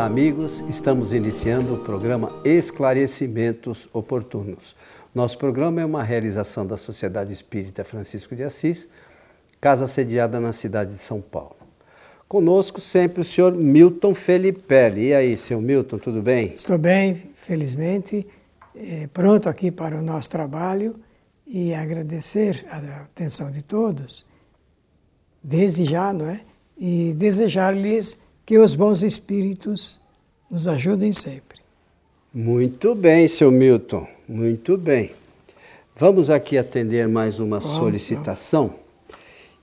Olá, amigos. Estamos iniciando o programa Esclarecimentos Oportunos. Nosso programa é uma realização da Sociedade Espírita Francisco de Assis, casa sediada na cidade de São Paulo. Conosco sempre o senhor Milton Felipe. E aí, seu Milton, tudo bem? Estou bem, felizmente. É, pronto aqui para o nosso trabalho e agradecer a atenção de todos, desde já, não é? E desejar-lhes que os bons espíritos nos ajudem sempre. Muito bem, seu Milton, muito bem. Vamos aqui atender mais uma solicitação.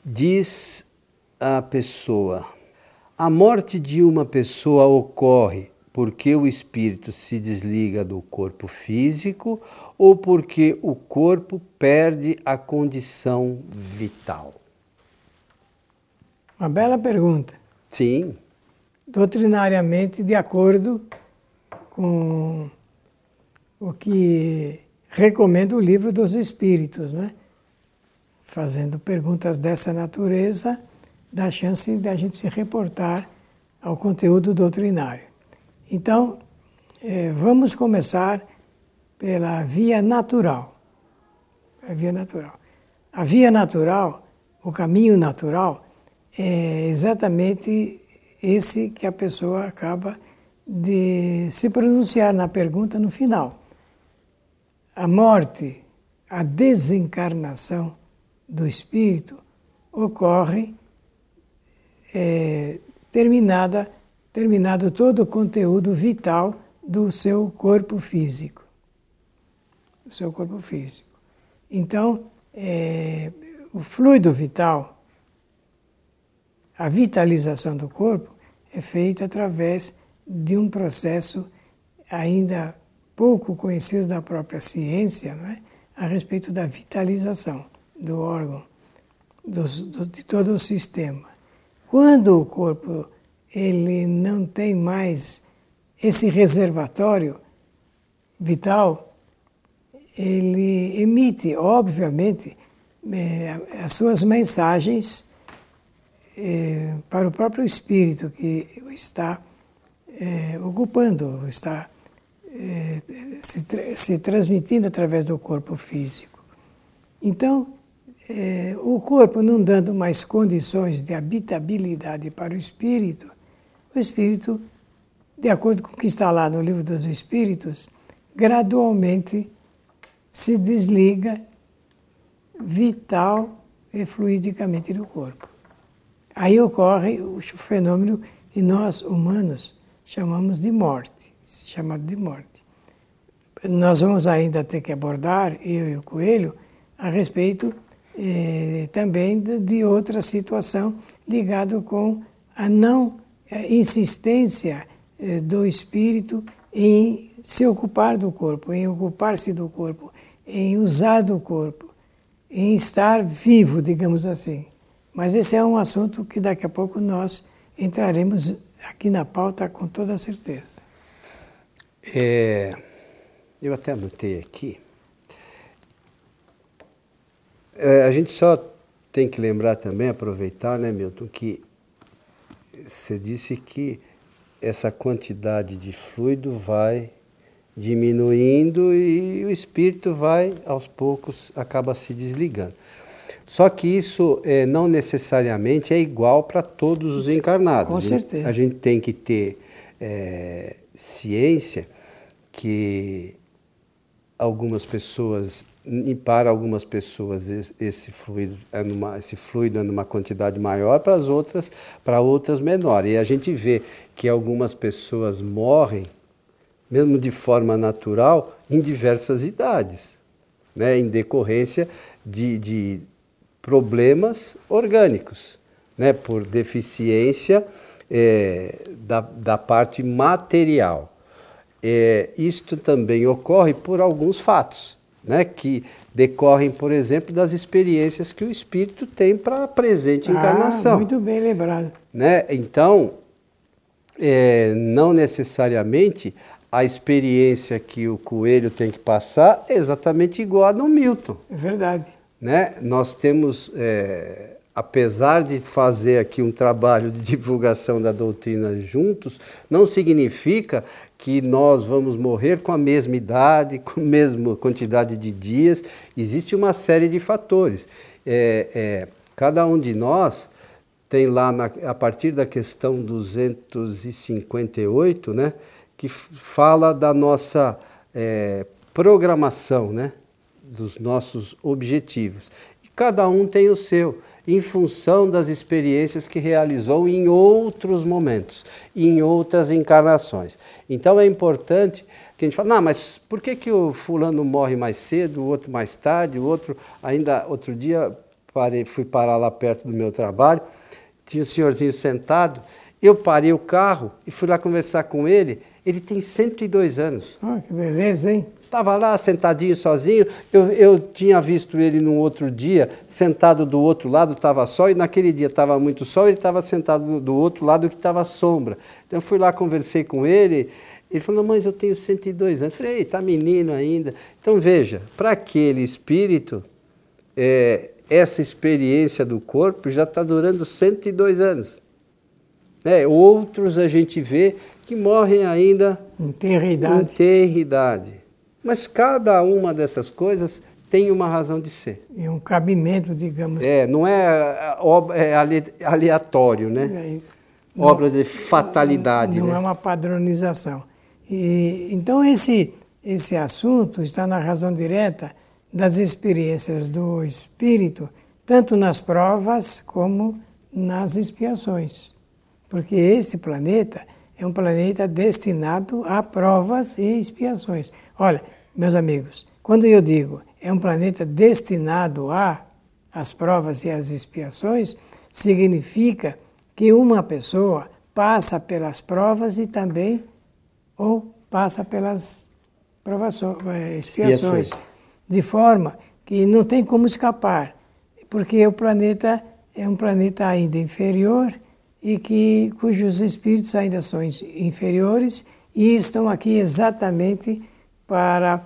Diz a pessoa: a morte de uma pessoa ocorre porque o espírito se desliga do corpo físico ou porque o corpo perde a condição vital? Uma bela pergunta. Sim. Doutrinariamente, de acordo com o que recomenda o livro dos Espíritos, né? fazendo perguntas dessa natureza, dá chance de a gente se reportar ao conteúdo doutrinário. Então, eh, vamos começar pela via natural. A via natural. A via natural, o caminho natural, é exatamente esse que a pessoa acaba de se pronunciar na pergunta no final. A morte, a desencarnação do espírito ocorre é, terminada, terminado todo o conteúdo vital do seu corpo físico. Do seu corpo físico. Então, é, o fluido vital a vitalização do corpo é feita através de um processo ainda pouco conhecido da própria ciência, é? a respeito da vitalização do órgão, do, do, de todo o sistema. Quando o corpo ele não tem mais esse reservatório vital, ele emite, obviamente, eh, as suas mensagens é, para o próprio espírito que está é, ocupando, está é, se, se, transmitindo através do corpo físico. Então, o corpo não dando mais condições de habitabilidade para o espírito, o espírito, de acordo com o que está lá no livro dos Espíritos, gradualmente se desliga vital e fluidicamente do corpo. Aí ocorre o fenômeno que nós, humanos, chamamos de morte, chamado de morte. Nós vamos ainda ter que abordar, eu e o Coelho, a respeito eh, também de, de, outra situação ligada com a não eh, insistência eh, do espírito em se ocupar do corpo, em ocupar-se do corpo, em usar do corpo, em estar vivo, digamos assim. Mas esse é um assunto que daqui a pouco nós entraremos aqui na pauta com toda certeza. É, eu até anotei aqui. É, a gente só tem que lembrar também, aproveitar, né, Milton, que você disse que essa quantidade de fluido vai diminuindo e o espírito vai, aos poucos, acaba se desligando. Só que isso é, não necessariamente é igual para todos os encarnados. Com certeza. A gente tem que ter é, ciência que algumas pessoas, e para algumas pessoas esse fluido é numa, esse fluido é numa quantidade maior, para as outras, para outras menor. E a gente vê que algumas pessoas morrem, mesmo de forma natural, em diversas idades, né, em decorrência de, de problemas orgânicos, né, por deficiência é, da, da parte material. É, isto também ocorre por alguns fatos, né, que decorrem, por exemplo, das experiências que o espírito tem para a presente ah, encarnação. Muito bem lembrado. Né? Então, é, não necessariamente a experiência que o coelho tem que passar é exatamente igual a do Milton. É verdade né, nós temos é, apesar de fazer aqui um trabalho de divulgação da doutrina juntos, não significa que nós vamos morrer com a mesma idade, com a mesma quantidade de dias. Existe uma série de fatores. É, é, cada um de nós tem lá, na, a partir da questão 258, né, que fala da nossa é, programação, né, dos nossos objetivos. E cada um tem o seu em função das experiências que realizou em outros momentos, em outras encarnações. Então é importante que a gente fale, não, mas por que, que o fulano morre mais cedo, o outro mais tarde, o outro ainda outro dia parei, fui parar lá perto do meu trabalho, tinha um senhorzinho sentado, eu parei o carro e fui lá conversar com ele, ele tem 102 anos. Oh, que beleza, hein? Estava lá sentadinho sozinho, eu, eu tinha visto ele num outro dia, sentado do outro lado, estava sol, e naquele dia estava muito sol, ele estava sentado do, outro lado que estava sombra. Então eu fui lá, conversei com ele, ele falou, mas eu tenho 102 anos. Eu falei, está menino ainda. Então veja, para aquele espírito, é, essa experiência do corpo já está durando 102 anos. É, outros a gente vê que morrem ainda em tenra idade. Em tenra idade. Mas cada uma dessas coisas tem uma razão de ser. E um cabimento, digamos. É, não é, é aleatório, né? É, não, Obra de fatalidade. Não né? é uma padronização. E, então, esse, esse assunto está na razão direta das experiências do espírito, tanto nas provas como nas expiações. Porque esse planeta é um planeta destinado a provas e expiações. Olha, meus amigos, quando eu digo é um planeta destinado a as provas e as expiações, significa que uma pessoa passa pelas provas e também ou passa pelas provações, eh, expiações, expiações, de forma que não tem como escapar, porque o planeta é um planeta ainda inferior e que cujos espíritos ainda são inferiores e estão aqui exatamente para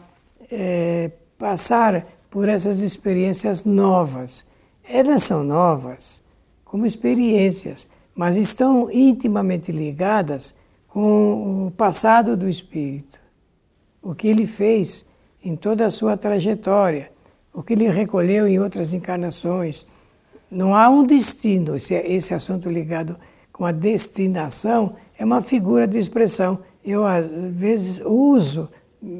é, passar por essas experiências novas. Elas são novas como experiências, mas estão intimamente ligadas com o passado do espírito, o que ele fez em toda a sua trajetória, o que ele recolheu em outras encarnações. Não há um destino, esse, esse assunto ligado com a destinação é uma figura de expressão. Eu, às vezes, uso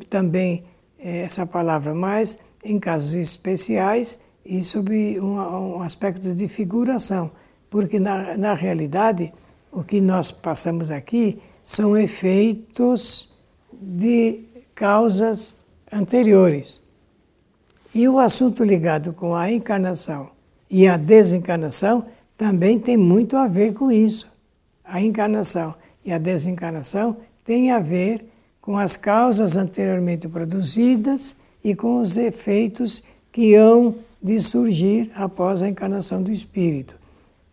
também eh, essa palavra, mas em casos especiais e sob um, um aspecto de figuração, porque na, na realidade o que nós passamos aqui são efeitos de causas anteriores. E o assunto ligado com a encarnação e a desencarnação também tem muito a ver com isso. A encarnação e a desencarnação têm a ver com as causas anteriormente produzidas e com os efeitos que hão de surgir após a encarnação do espírito.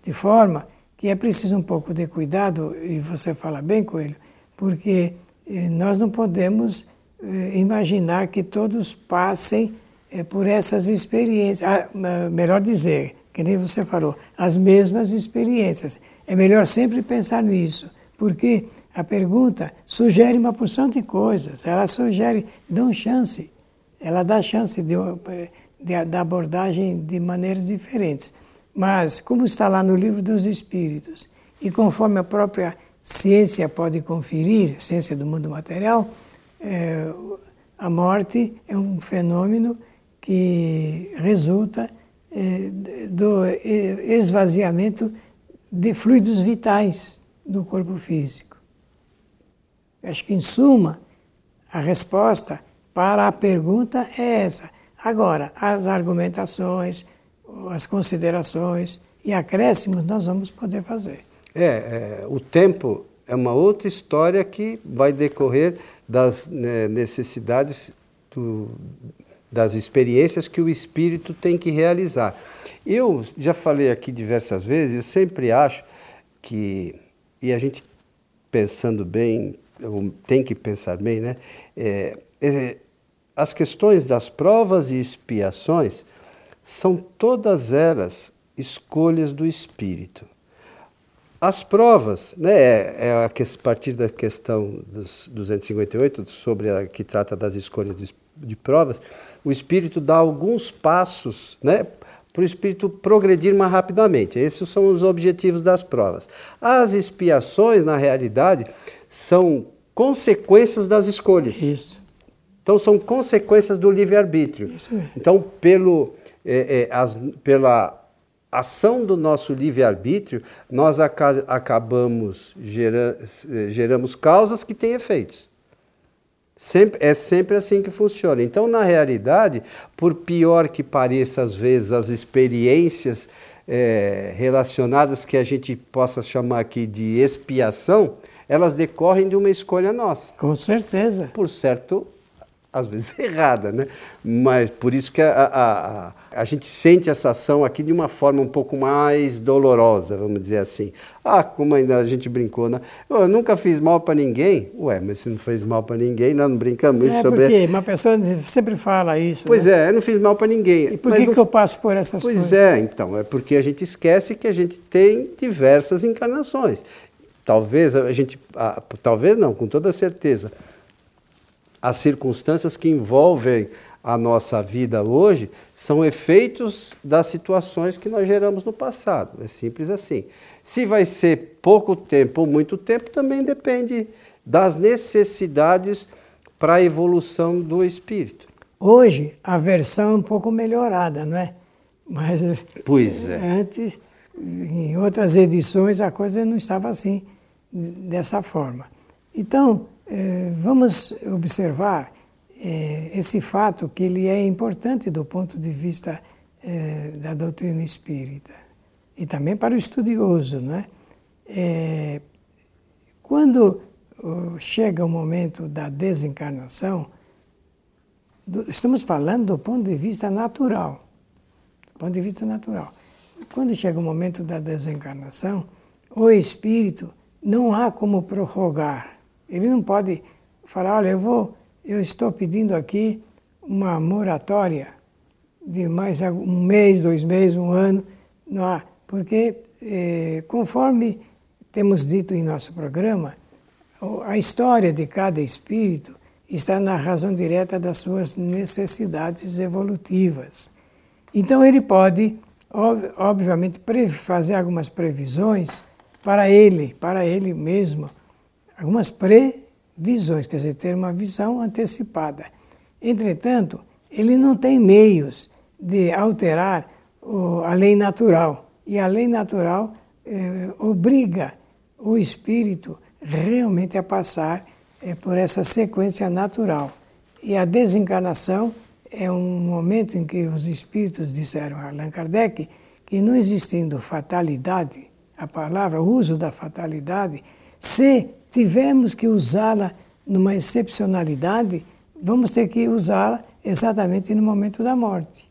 De forma que é preciso um pouco de cuidado, e você fala bem, Coelho, porque eh, nós não podemos eh, imaginar que todos passem eh, por essas experiências. Ah, melhor dizer, que nem você falou, as mesmas experiências. É melhor sempre pensar nisso, porque a pergunta sugere uma porção de coisas, ela sugere, dá chance, ela dá chance de, de, da abordagem de maneiras diferentes. Mas, como está lá no livro dos Espíritos, e conforme a própria ciência pode conferir, a ciência do mundo material, é, a morte é um fenômeno que resulta é, do esvaziamento de fluidos vitais do corpo físico. Acho que, em suma, a resposta para a pergunta é essa. Agora, as argumentações, as considerações e acréscimos nós vamos poder fazer. É, é o tempo é uma outra história que vai decorrer das né, necessidades, do, das experiências que o espírito tem que realizar. Eu já falei aqui diversas vezes, eu sempre acho que, e a gente pensando bem, tem que pensar bem, né? É, é, as questões das provas e expiações são todas elas escolhas do espírito. As provas, né, é, é a, partir da questão dos 258, sobre a que trata das escolhas de, de provas, o espírito dá alguns passos né, para o espírito progredir mais rapidamente. Esses são os objetivos das provas. As expiações, na realidade, são consequências das escolhas. Isso. Então, são consequências do livre-arbítrio. Então, pelo, é, é, as, pela ação do nosso livre-arbítrio, nós aca acabamos gera geramos causas que têm efeitos. Sempre, é sempre assim que funciona. Então, na realidade, por pior que pareça às vezes as experiências é, relacionadas que a gente possa chamar aqui de expiação, elas decorrem de uma escolha nossa. Com certeza. Por certo às vezes errada, né? Mas por isso que a, a, a, a, gente sente essa ação aqui de uma forma um pouco mais dolorosa, vamos dizer assim. Ah, como ainda a gente brincou, né? Eu nunca fiz mal para ninguém. Ué, mas se não fez mal para ninguém, nós não brincamos é sobre... Porque uma pessoa sempre fala isso, Pois né? é, eu não fiz mal para ninguém. E por que, não... que eu passo por essas pois coisas? Pois é, então, é porque a gente esquece que a gente tem diversas encarnações. Talvez a gente... Ah, talvez não, com toda certeza as circunstâncias que envolvem a nossa vida hoje são efeitos das situações que nós geramos no passado. É simples assim. Se vai ser pouco tempo ou muito tempo, também depende das necessidades para a evolução do espírito. Hoje a versão é um pouco melhorada, não é? Mas pois é. antes, em outras edições, a coisa não estava assim, dessa forma. Então, vamos observar eh, esse fato que ele é importante do ponto de vista eh, da doutrina espírita e também para o estudioso, não é? quando chega o momento da desencarnação, estamos falando do ponto de vista natural, do ponto de vista natural. Quando chega o momento da desencarnação, o espírito não há como prorrogar ele não pode falar, olha, eu vou, eu estou pedindo aqui uma moratória de mais um mês, dois meses, um ano, não há, porque eh, conforme temos dito em nosso programa, a história de cada espírito está na razão direta das suas necessidades evolutivas. Então ele pode, ob obviamente, fazer algumas previsões para ele, para ele mesmo, algumas previsões, quer dizer, ter uma visão antecipada. Entretanto, ele não tem meios de alterar a lei natural. E a lei natural eh, obriga o espírito realmente a passar eh, por essa sequência natural. E a desencarnação é um momento em que os espíritos disseram a Allan Kardec que não existindo fatalidade, a palavra, o uso da fatalidade, se tivemos que usá-la numa excepcionalidade, vamos ter que usá-la exatamente no momento da morte.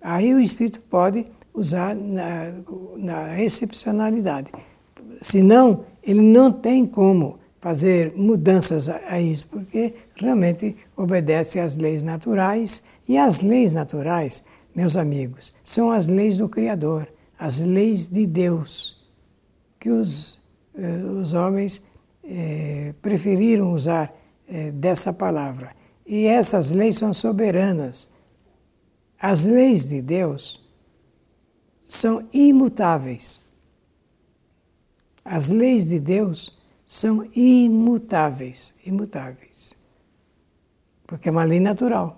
Aí o espírito pode usar na, na excepcionalidade. Senão, ele não tem como fazer mudanças a, a isso, porque realmente obedece às leis naturais. E as leis naturais, meus amigos, são as leis do Criador, as leis de Deus, que os os homens eh, preferiram usar eh, dessa palavra. E essas leis são soberanas. As leis de Deus são imutáveis. As leis de Deus são imutáveis, imutáveis. Porque é uma lei natural.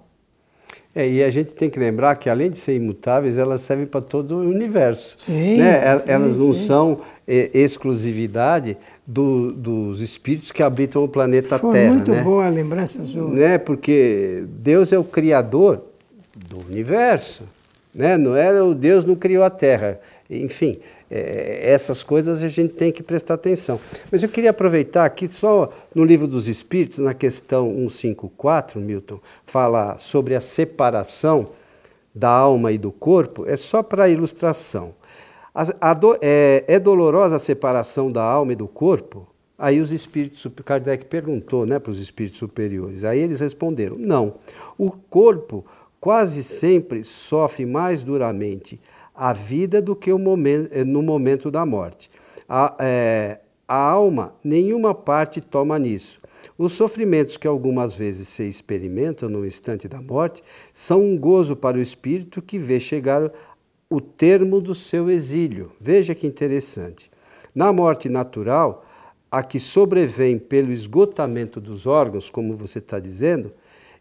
É, e a gente tem que lembrar que, além de ser imutáveis, elas servem para todo o universo. Sim, né? sim elas não sim. são é, exclusividade do, dos espíritos que habitam o planeta Foi Terra. muito né? boa a lembrança sua. Né? Porque Deus é o criador do universo. Né? Não é o Deus não criou a Terra. Enfim, é, essas coisas a gente tem que prestar atenção. Mas eu queria aproveitar aqui, só no livro dos Espíritos, na questão 154, Milton, fala sobre a separação da alma e do corpo, é só para ilustração. A, a do, é, é, dolorosa a separação da alma e do corpo? Aí os espíritos, Kardec perguntou né, para os espíritos superiores. Aí eles responderam: não. O corpo quase sempre sofre mais duramente a vida do que momento, no momento da morte. A, é, a alma, nenhuma parte toma nisso. Os sofrimentos que algumas vezes se experimentam no instante da morte são um gozo para o espírito que vê chegar o termo do seu exílio. Veja que interessante. Na morte natural, a que sobrevém pelo esgotamento dos órgãos, como você está dizendo,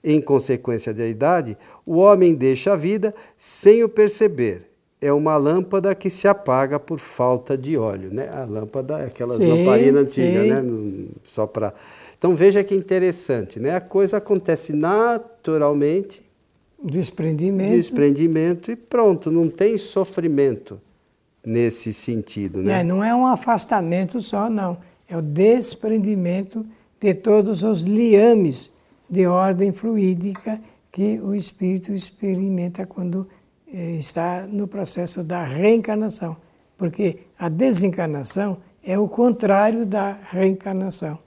em consequência da idade, o homem deixa a vida sem o perceber. É uma lâmpada que se apaga por falta de óleo, né? A lâmpada é aquela lamparina antiga, né? Só para. Então veja que interessante, né? A coisa acontece naturalmente. Desprendimento. Desprendimento e pronto, não tem sofrimento nesse sentido, né? É, não é um afastamento só, não. É o desprendimento de todos os liames de ordem fluídica que o espírito experimenta quando está no processo da reencarnação. Porque a desencarnação é o contrário da reencarnação.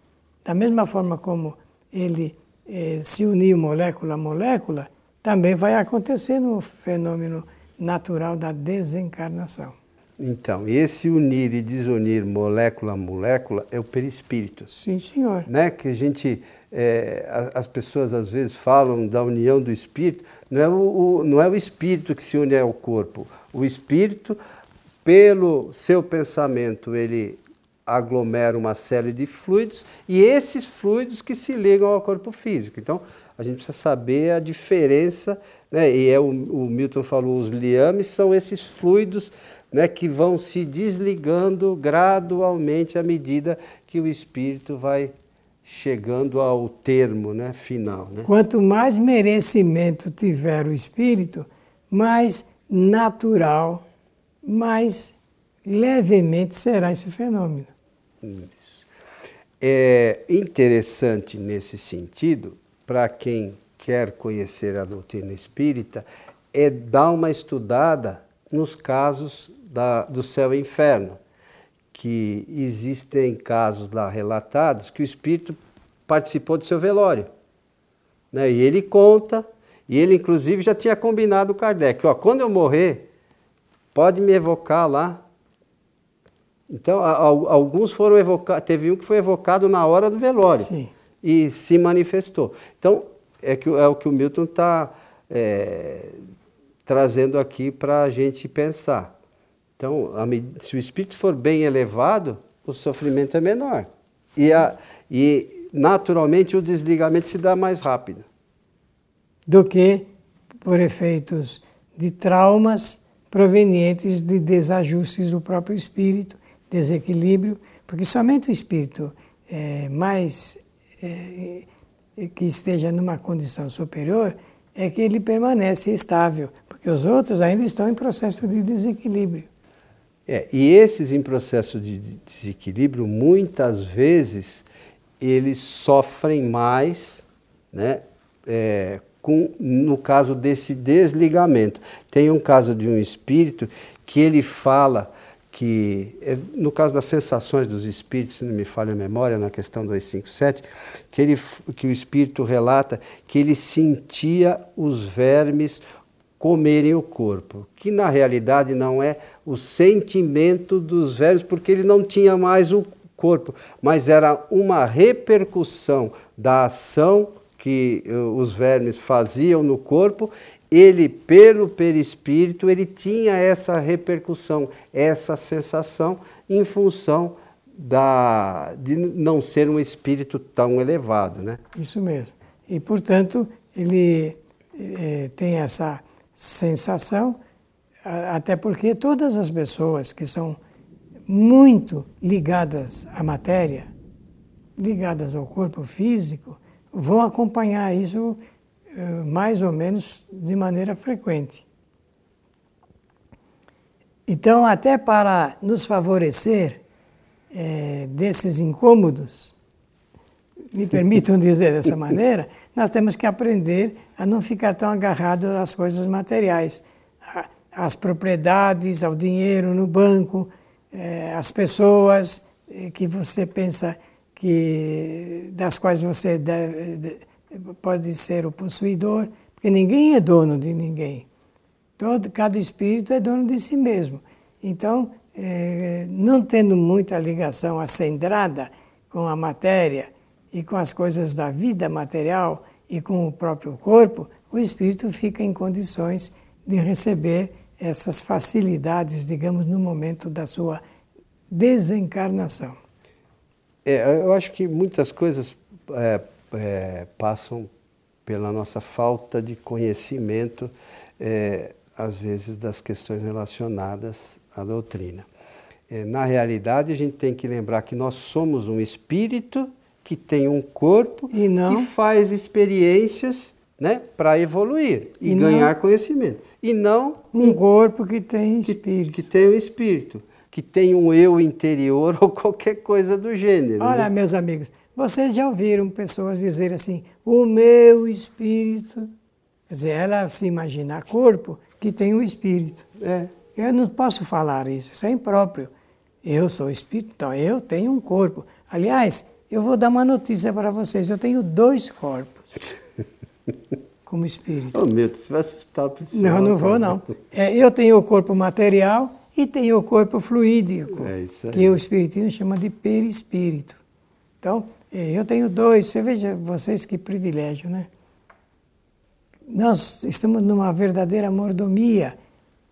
Da mesma forma como ele eh, se uniu molécula a molécula, também vai acontecer no fenômeno natural da desencarnação. Então, esse unir e desunir molécula a molécula é o perispírito. Sim, senhor. Né? Que a gente, é, as pessoas às vezes falam da união do espírito, não é o, o, não é o espírito que se une ao corpo. O espírito, pelo seu pensamento, ele aglomera uma série de fluidos e esses fluidos que se ligam ao corpo físico. Então, a gente precisa saber a diferença, né? e é o, o Milton falou, os liames são esses fluidos né, que vão se desligando gradualmente à medida que o espírito vai chegando ao termo né, final. Né? Quanto mais merecimento tiver o espírito, mais natural, mais levemente será esse fenômeno. Isso. É interessante nesse sentido, para quem quer conhecer a doutrina espírita, é dar uma estudada nos casos da, do céu e inferno, que existem casos lá relatados que o espírito participou do seu velório. Né? E ele conta, e ele inclusive já tinha combinado com Kardec, ó, quando eu morrer, pode me evocar lá. Então, alguns foram evocados, teve um que foi evocado na hora do velório Sim. e se manifestou. Então, é, que, é o que o Milton está é, trazendo aqui para a gente pensar. Então, se o espírito for bem elevado, o sofrimento é menor. E, a, e naturalmente o desligamento se dá mais rápido. Do que por efeitos de traumas provenientes de desajustes do próprio espírito, desequilíbrio, porque somente o espírito é, mais é, que esteja numa condição superior é que ele permanece estável, porque os outros ainda estão em processo de desequilíbrio. É, e esses em processo de desequilíbrio, muitas vezes, eles sofrem mais, né, é, com, no caso desse desligamento. Tem um caso de um espírito que ele fala que, é, no caso das sensações dos espíritos, se não me falha a memória, na questão 257, que, ele, que o espírito relata que ele sentia os vermes comerem o corpo, que na realidade não é o sentimento dos velhos, porque ele não tinha mais o corpo, mas era uma repercussão da ação que eh, os vermes faziam no corpo, ele, pelo perispírito, ele tinha essa repercussão, essa sensação, em função da, de não ser um espírito tão elevado. Né? Isso mesmo. E, portanto, ele é, tem essa sensação, até porque todas as pessoas que são muito ligadas à matéria, ligadas ao corpo físico, vão acompanhar isso eh, mais ou menos de maneira frequente. Então, até para nos favorecer é, desses incômodos, me permitam dizer dessa maneira, nós temos que aprender a não ficar tão agarrado às coisas materiais, às propriedades, ao dinheiro no banco, eh, às pessoas eh, que você pensa que das quais você deve, pode ser o possuidor, porque ninguém é dono de ninguém. Todo, cada espírito é dono de si mesmo. Então, é, não tendo muita ligação acendrada com a matéria e com as coisas da vida material e com o próprio corpo, o espírito fica em condições de receber essas facilidades, digamos, no momento da sua desencarnação. É, eu acho que muitas coisas é, é, passam pela nossa falta de conhecimento, é, às vezes, das questões relacionadas à doutrina. É, na realidade, a gente tem que lembrar que nós somos um espírito que tem um corpo que faz experiências né, para evoluir e, e ganhar não... conhecimento. E não um corpo que tem espírito. Que, que tem um espírito, que tem um eu interior ou qualquer coisa do gênero. Olha, né? meus amigos, vocês já ouviram pessoas dizer assim, o meu espírito. Quer dizer, ela se imagina corpo que tem um espírito. É. Eu não posso falar isso, isso é impróprio. Eu sou espírito, então eu tenho um corpo. Aliás, eu vou dar uma notícia para vocês: eu tenho dois corpos como espírito. Oh, meu, você vai assustar o pessoal. Não, não vou, não. É, eu tenho o corpo material e tenho o corpo fluídico, é isso aí. que o espiritismo chama de perispírito. Então, é, eu tenho dois. Você veja, vocês que privilégio, né? Nós estamos numa verdadeira mordomia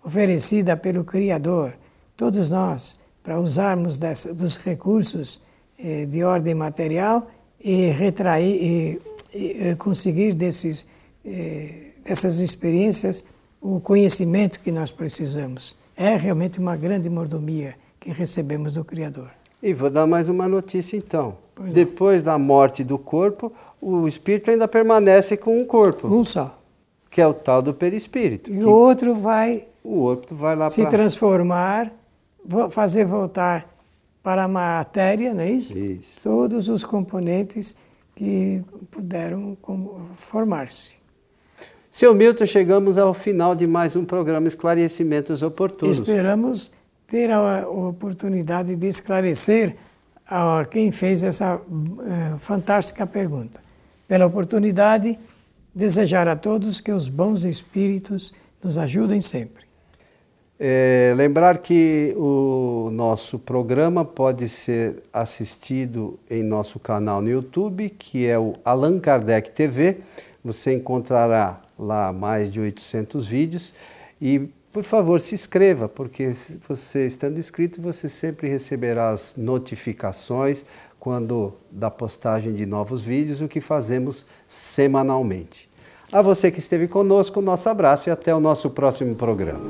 oferecida pelo Criador, todos nós, para usarmos dessa, dos recursos eh, de ordem material e retrair e, e conseguir desses, eh, dessas experiências o conhecimento que nós precisamos. É realmente uma grande mordomia que recebemos do Criador. E vou dar mais uma notícia então. Pois Depois não. da morte do corpo, o espírito ainda permanece com um corpo. Um só. Que é o tal do perispírito. E o outro vai o outro vai lá se pra... transformar, fazer voltar para a matéria, não é isso? Isso. Todos os componentes que puderam formar-se. Seu Milton, chegamos ao final de mais um programa Esclarecimentos Oportunos. Esperamos ter a oportunidade de esclarecer a quem fez essa uh, fantástica pergunta. Pela oportunidade, desejar a todos que os bons espíritos nos ajudem sempre. É, lembrar que o nosso programa pode ser assistido em nosso canal no YouTube, que é o Allan Kardec TV. Você encontrará lá mais de 800 vídeos e por favor, se inscreva, porque você estando inscrito, você sempre receberá as notificações quando da postagem de novos vídeos, o que fazemos semanalmente. A você que esteve conosco, nosso abraço e até o nosso próximo programa.